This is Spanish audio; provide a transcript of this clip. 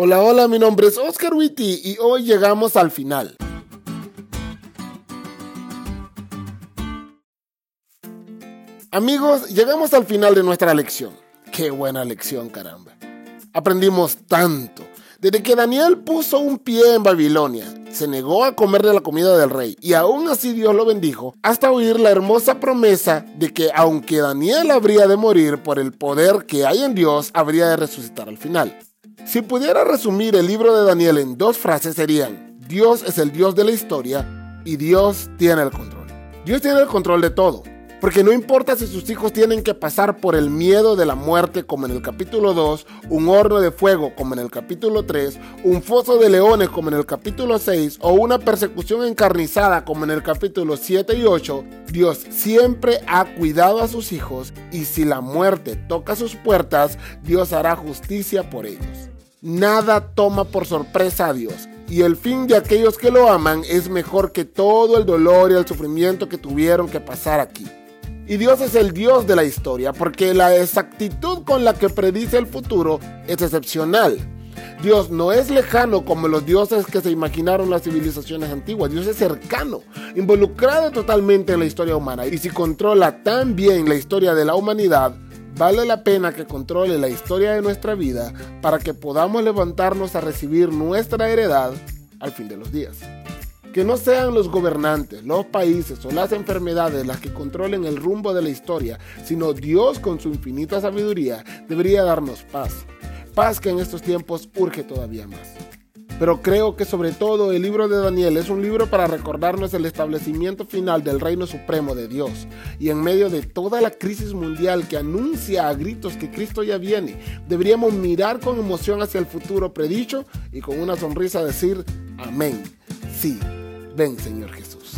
Hola, hola, mi nombre es Oscar Witty y hoy llegamos al final. Amigos, llegamos al final de nuestra lección. Qué buena lección, caramba. Aprendimos tanto. Desde que Daniel puso un pie en Babilonia, se negó a comer de la comida del rey y aún así Dios lo bendijo, hasta oír la hermosa promesa de que aunque Daniel habría de morir por el poder que hay en Dios, habría de resucitar al final. Si pudiera resumir el libro de Daniel en dos frases serían, Dios es el Dios de la historia y Dios tiene el control. Dios tiene el control de todo, porque no importa si sus hijos tienen que pasar por el miedo de la muerte como en el capítulo 2, un horno de fuego como en el capítulo 3, un foso de leones como en el capítulo 6 o una persecución encarnizada como en el capítulo 7 y 8, Dios siempre ha cuidado a sus hijos y si la muerte toca sus puertas, Dios hará justicia por ellos. Nada toma por sorpresa a Dios. Y el fin de aquellos que lo aman es mejor que todo el dolor y el sufrimiento que tuvieron que pasar aquí. Y Dios es el Dios de la historia, porque la exactitud con la que predice el futuro es excepcional. Dios no es lejano como los dioses que se imaginaron las civilizaciones antiguas. Dios es cercano, involucrado totalmente en la historia humana. Y si controla tan bien la historia de la humanidad, Vale la pena que controle la historia de nuestra vida para que podamos levantarnos a recibir nuestra heredad al fin de los días. Que no sean los gobernantes, los países o las enfermedades las que controlen el rumbo de la historia, sino Dios con su infinita sabiduría debería darnos paz. Paz que en estos tiempos urge todavía más. Pero creo que sobre todo el libro de Daniel es un libro para recordarnos el establecimiento final del reino supremo de Dios. Y en medio de toda la crisis mundial que anuncia a gritos que Cristo ya viene, deberíamos mirar con emoción hacia el futuro predicho y con una sonrisa decir, amén. Sí, ven Señor Jesús.